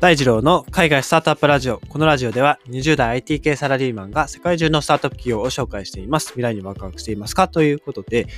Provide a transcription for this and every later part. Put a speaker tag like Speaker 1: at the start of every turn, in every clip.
Speaker 1: 大二郎の海外スタートアップラジオ。このラジオでは20代 IT 系サラリーマンが世界中のスタートアップ企業を紹介しています。未来にワクワクしていますか？ということで、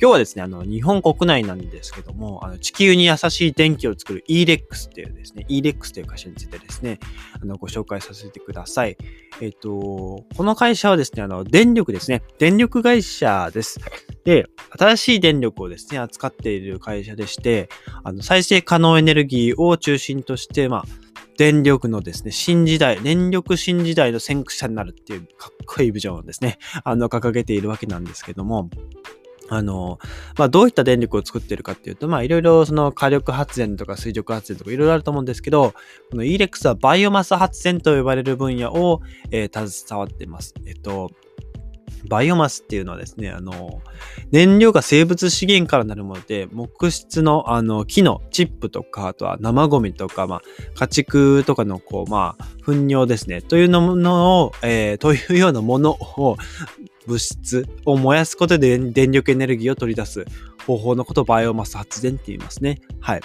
Speaker 1: 今日はですね、あの、日本国内なんですけども、あの、地球に優しい電気を作る e-lex っていうですね、e-lex という会社についてですね、あの、ご紹介させてください。えっ、と、この会社はですね、あの、電力ですね、電力会社です。で、新しい電力をですね、扱っている会社でして、あの、再生可能エネルギーを中心として、まあ、電力のですね、新時代、電力新時代の先駆者になるっていうかっこいいビジョンをですね、あの、掲げているわけなんですけども、あの、まあ、どういった電力を作ってるかっていうと、まあ、いろいろその火力発電とか水力発電とかいろいろあると思うんですけど、この ELEX はバイオマス発電と呼ばれる分野を、えー、携わっています。えっと、バイオマスっていうのはですね、あの、燃料が生物資源からなるもので、木質の、あの、木のチップとか、あとは生ゴミとか、まあ、家畜とかの、こう、まあ、糞尿ですね、というののを、えー、というようなものを、物質を燃やすことで電力エネルギーを取り出す方法のことをバイオマス発電って言いますね。はい。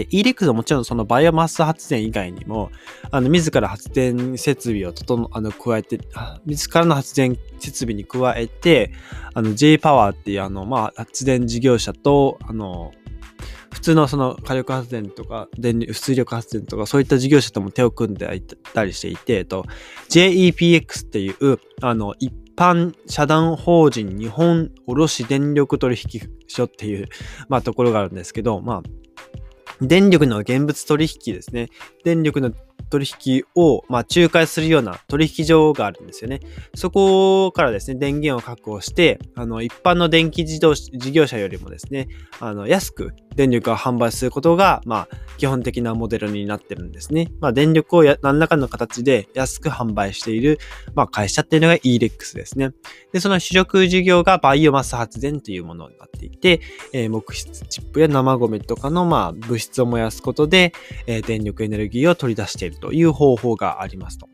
Speaker 1: で、ELEX はもちろんそのバイオマス発電以外にも、あの、自ら発電設備を整、あの、加えて、自らの発電設備に加えて、あの、J パワーっていうあの、まあ、発電事業者と、あの、普通のその火力発電とか、電力、水力発電とか、そういった事業者とも手を組んでいたりしていて、えっと、JEPX っていう、あの、一般社団法人日本卸電力取引所っていう、まあ、ところがあるんですけど、まあ、電力の現物取引ですね。電力の取引を、まあ、仲介するような取引所があるんですよね。そこからですね、電源を確保して、あの、一般の電気自動事業者よりもですね、あの、安く電力を販売することが、まあ、基本的なモデルになってるんですね。まあ、電力を何らかの形で安く販売している、まあ、会社っていうのが e-lex ですね。で、その主力事業がバイオマス発電というものになっていて、えー、木質チップや生ゴミとかの、まあ、物質を燃やすことで、えー、電力エネルギーを取り出しているという方法がありますと。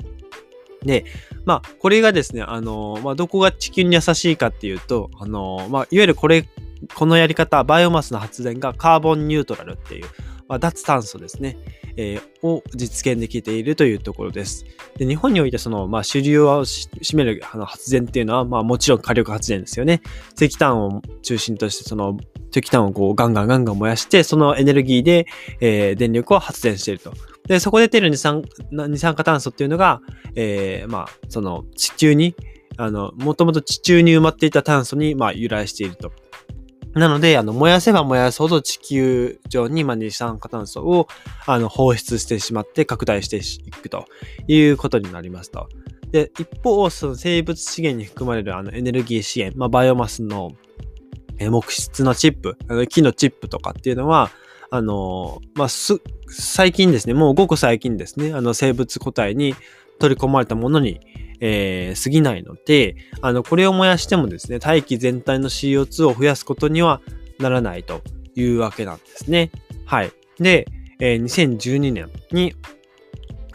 Speaker 1: で、まあ、これがですね、あの、まあ、どこが地球に優しいかっていうと、あの、まあ、いわゆるこれ、このやり方、バイオマスの発電がカーボンニュートラルっていう、まあ、脱炭素ですね、えー、を実現できているというところです。で日本においてその、まあ、主流を占めるあの発電っていうのは、まあ、もちろん火力発電ですよね。石炭を中心として、その石炭をこうガンガンガンガン燃やして、そのエネルギーで、えー、電力を発電していると。で、そこで出る二酸二酸化炭素っていうのが、えー、まあ、その地球に、あの、もともと地中に埋まっていた炭素に、まあ、由来していると。なので、あの、燃やせば燃やすほど地球上に、まあ、二酸化炭素を、あの、放出してしまって拡大していくということになりますと。で、一方、その生物資源に含まれるあのエネルギー資源、まあ、バイオマスの木質のチップ、木のチップとかっていうのは、あの、まあ、す、最近ですね、もうごく最近ですね、あの生物個体に取り込まれたものに、えー、過ぎないので、あの、これを燃やしてもですね、大気全体の CO2 を増やすことにはならないというわけなんですね。はい。で、えー、2012年に、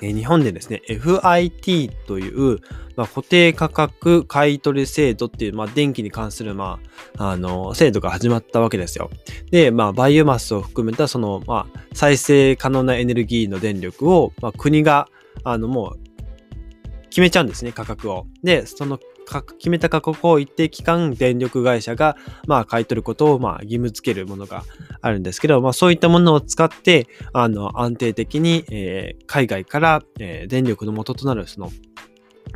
Speaker 1: えー、日本でですね、FIT という、まあ、固定価格買取制度っていう、まあ、電気に関する、まあ、あの、制度が始まったわけですよ。で、まあ、バイオマスを含めた、その、まあ、再生可能なエネルギーの電力を、まあ、国が、あの、もう、決めちゃうんですね、価格を。で、その決めた価格を一定期間電力会社が、まあ、買い取ることを、まあ、義務付けるものがあるんですけど、まあ、そういったものを使って、あの、安定的に、えー、海外から、えー、電力の元となる、その、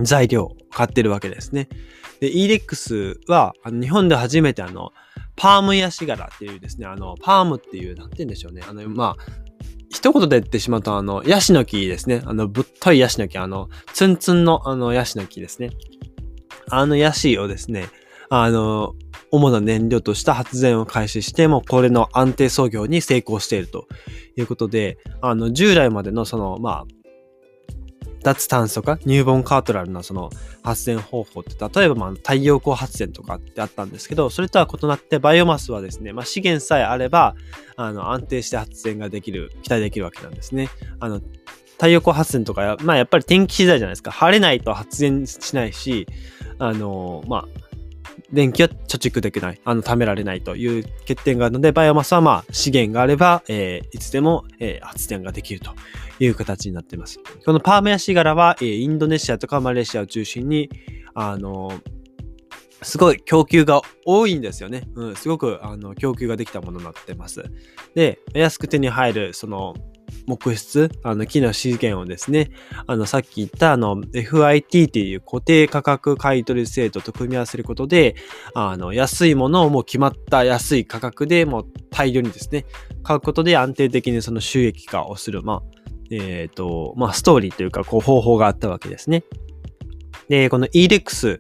Speaker 1: 材料を買ってるわけですね。で、ELEX は、あの日本で初めてあの、パームヤシガラっていうですね、あの、パームっていう、なんて言うんでしょうね。あの、まあ、一言で言ってしまうと、あの、ヤシの木ですね。あの、ぶっといヤシの木、あの、ツンツンの、あの、ヤシの木ですね。あのヤシをですね、あの、主な燃料とした発電を開始して、もこれの安定操業に成功しているということで、あの、従来までのその、まあ、脱炭素化、ニューボンカートラルなその発電方法って、例えばまあ太陽光発電とかってあったんですけど、それとは異なってバイオマスはですね、まあ資源さえあれば、あの安定して発電ができる、期待できるわけなんですね。あの、太陽光発電とか、まあやっぱり天気次第じゃないですか。晴れないと発電しないし、あの、まあ、電気は貯蓄できない、あの、貯められないという欠点があるので、バイオマスはまあ、資源があれば、えー、いつでも、えー、発電ができるという形になっています。このパーメヤシガラは、えー、インドネシアとかマレーシアを中心に、あのすごい供給が多いんですよね。うん、すごくあの供給ができたものになってます。で、安く手に入る、その、木質、あの木の資源をですね、あのさっき言ったあの FIT っていう固定価格買取制度と組み合わせることで、あの安いものをもう決まった安い価格でもう大量にですね、買うことで安定的にその収益化をする、まあ、えっ、ー、と、まあストーリーというかこう方法があったわけですね。で、この EREX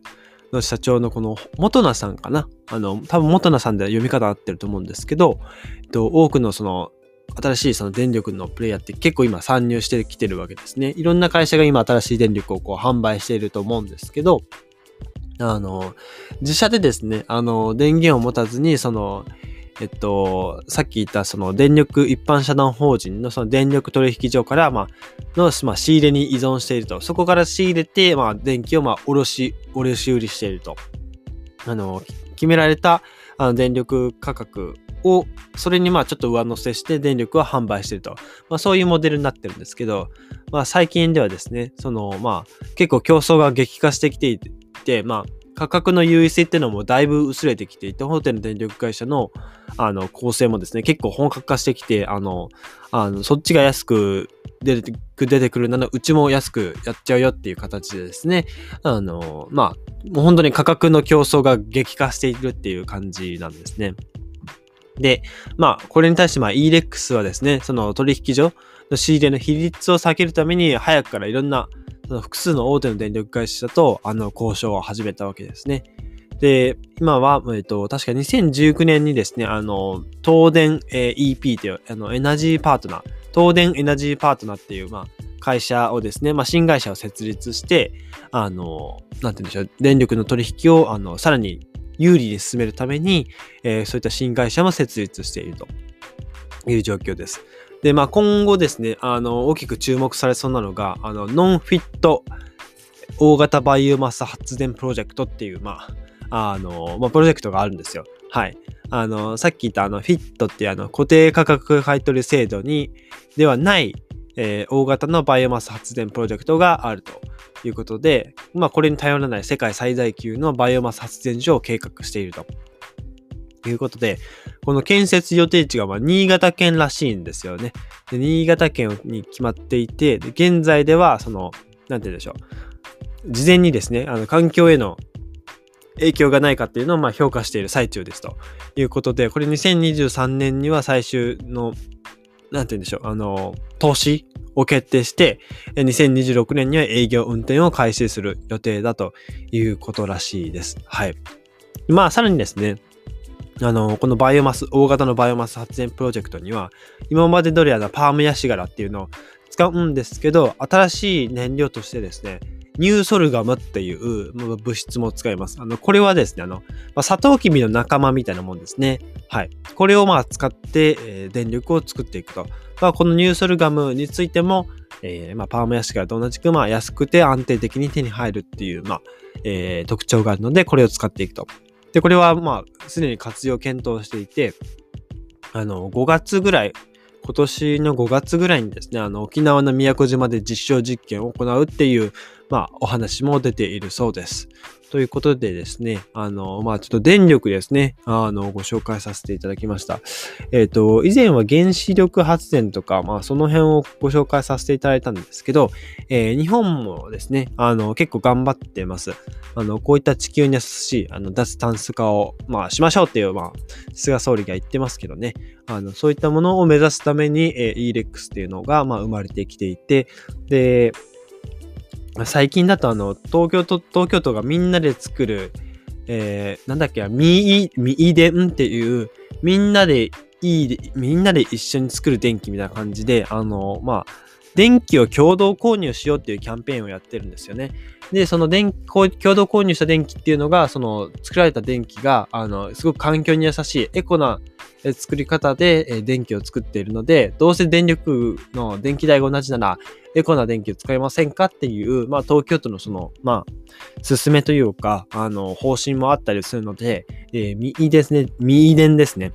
Speaker 1: の社長のこの元名さんかな？あの、多分元名さんでは読み方合ってると思うんですけど、えっと、多くのその新しいその電力のプレイヤーって結構今参入してきてるわけですね。いろんな会社が今新しい電力をこう販売していると思うんですけど、あの、自社でですね、あの、電源を持たずに、その、えっと、さっき言ったその電力一般社団法人のその電力取引所から、まあ、の、まあ、仕入れに依存していると。そこから仕入れて、まあ、電気を、まあ、卸し、卸売りしていると。あの、決められた、あの、電力価格を、それにまあちょっと上乗せして電力を販売してると。まあそういうモデルになってるんですけど、まあ最近ではですね、そのまあ結構競争が激化してきていて、まあ価格の優位性っていうのもだいぶ薄れてきていて、大手の電力会社のあの構成もですね、結構本格化してきて、あの、あのそっちが安く出て出てくるなら、うちも安くやっちゃうよっていう形でですね、あの、まあ、もう本当に価格の競争が激化しているっていう感じなんですね。で、まあ、これに対して、まあ、EREX はですね、その取引所の仕入れの比率を避けるために、早くからいろんな、その複数の大手の電力会社と、あの、交渉を始めたわけですね。で、今は、えっと、確か2019年にですね、あの、東電、EP という、あの、エナジーパートナー、東電エナジーパートナーっていう、まあ、会社をですね、まあ、新会社を設立して、あの、なんて言うんでしょう、電力の取引を、あの、さらに有利に進めるために、えー、そういった新会社も設立しているという状況です。で、まあ、今後ですね、あの、大きく注目されそうなのが、あの、ノンフィット大型バイオマス発電プロジェクトっていう、まあ、あの、まあ、プロジェクトがあるんですよ。はい。あの、さっき言ったあの、フィットっていうあの、固定価格買取制度に、ではない、えー、大型のバイオマス発電プロジェクトがあると。いうことで、まあ、これに頼らない世界最大級のバイオマス発電所を計画していると。いうことで、この建設予定地がま新潟県らしいんですよね。で新潟県に決まっていて、現在では、その、なんて言うんでしょう。事前にですね、あの、環境への影響がないかっていうのをま評価している最中ですということで、これ2023年には最終の、なんて言うんでしょう、あの、投資を決定して、2026年には営業運転を開始する予定だということらしいです。はい。まあ、さらにですね、あの、このバイオマス、大型のバイオマス発電プロジェクトには、今まで通りあのパームヤシガラっていうのを使うんですけど、新しい燃料としてですね、ニューソルガムっていう物質も使います。あの、これはですね、あの、まあ、サトウキビの仲間みたいなもんですね。はい。これをまあ使って、えー、電力を作っていくと。まあ、このニューソルガムについても、えー、まあ、パームヤシガラと同じく、まあ、安くて安定的に手に入るっていう、まあ、えー、特徴があるので、これを使っていくと。で、これはまあ、すでに活用検討していて、あの、5月ぐらい、今年の5月ぐらいにですね、あの、沖縄の宮古島で実証実験を行うっていう、まあ、お話も出ているそうです。ということでですね、あの、まあ、ちょっと電力ですね、あの、ご紹介させていただきました。えっ、ー、と、以前は原子力発電とか、まあ、その辺をご紹介させていただいたんですけど、えー、日本もですね、あの、結構頑張ってます。あの、こういった地球に優しい、あの、脱炭素化を、まあ、しましょうっていう、まあ、菅総理が言ってますけどね、あの、そういったものを目指すために、えー、EREX っていうのが、まあ、生まれてきていて、で、最近だとあの、東京都、東京都がみんなで作る、えー、なんだっけ、ミー、ミーデンっていう、みんなでいい、みんなで一緒に作る電気みたいな感じで、あの、まあ、電気を共同購入しようっていうキャンペーンをやってるんですよね。で、その電気共同購入した電気っていうのが、その作られた電気が、あの、すごく環境に優しいエコな作り方で電気を作っているので、どうせ電力の電気代が同じなら、エコな電気を使いませんかっていう、まあ、東京都のその、まあ、進めというか、あの、方針もあったりするので、えー、みですね、み電ですね。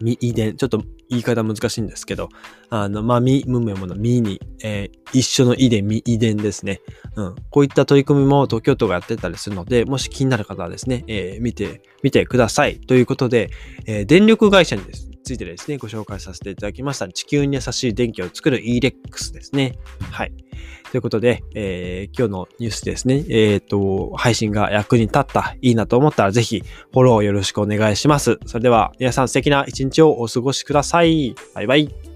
Speaker 1: み電。ちょっと言い方難しいんですけど、あの、まあ、み、むむものみに、えー、一緒のいでみ、遺伝ですね。うん。こういった取り組みも東京都がやってたりするので、もし気になる方はですね、えー、見て、見てください。ということで、えー、電力会社にです、ついてですね、ご紹介させていただきました。地球に優しい電気を作る e-rex ですね。はい。ということで、えー、今日のニュースですね、えっ、ー、と、配信が役に立った、いいなと思ったらぜひフォローよろしくお願いします。それでは皆さん素敵な一日をお過ごしください。バイバイ。